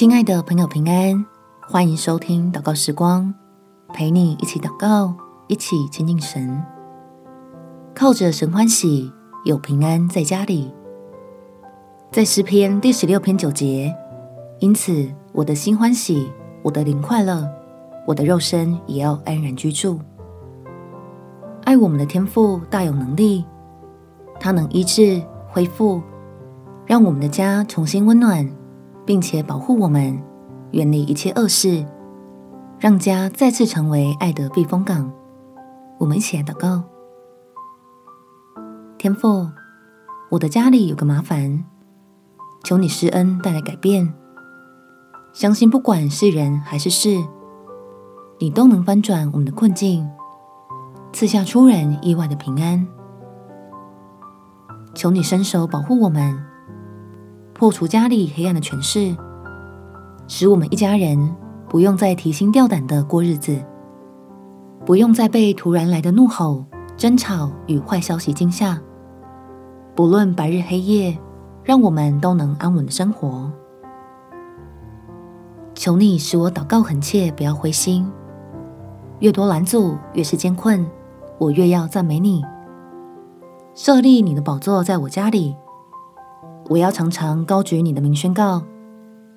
亲爱的朋友，平安，欢迎收听祷告时光，陪你一起祷告，一起亲近神。靠着神欢喜，有平安在家里。在诗篇第十六篇九节，因此我的心欢喜，我的灵快乐，我的肉身也要安然居住。爱我们的天赋大有能力，他能医治、恢复，让我们的家重新温暖，并且保护我们，远离一切恶事，让家再次成为爱的避风港。我们一起来祷告：天父，我的家里有个麻烦，求你施恩带来改变。相信不管是人还是事，你都能翻转我们的困境。赐下出人意外的平安，求你伸手保护我们，破除家里黑暗的权势，使我们一家人不用再提心吊胆的过日子，不用再被突然来的怒吼、争吵与坏消息惊吓。不论白日黑夜，让我们都能安稳的生活。求你使我祷告恳切，不要灰心。越多拦阻，越是艰困。我越要赞美你，设立你的宝座在我家里。我要常常高举你的名，宣告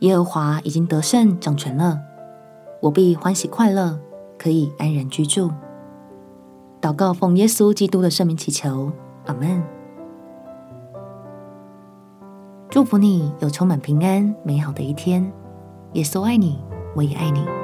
耶和华已经得胜掌权了。我必欢喜快乐，可以安然居住。祷告奉耶稣基督的圣名祈求，阿门。祝福你有充满平安美好的一天。耶稣爱你，我也爱你。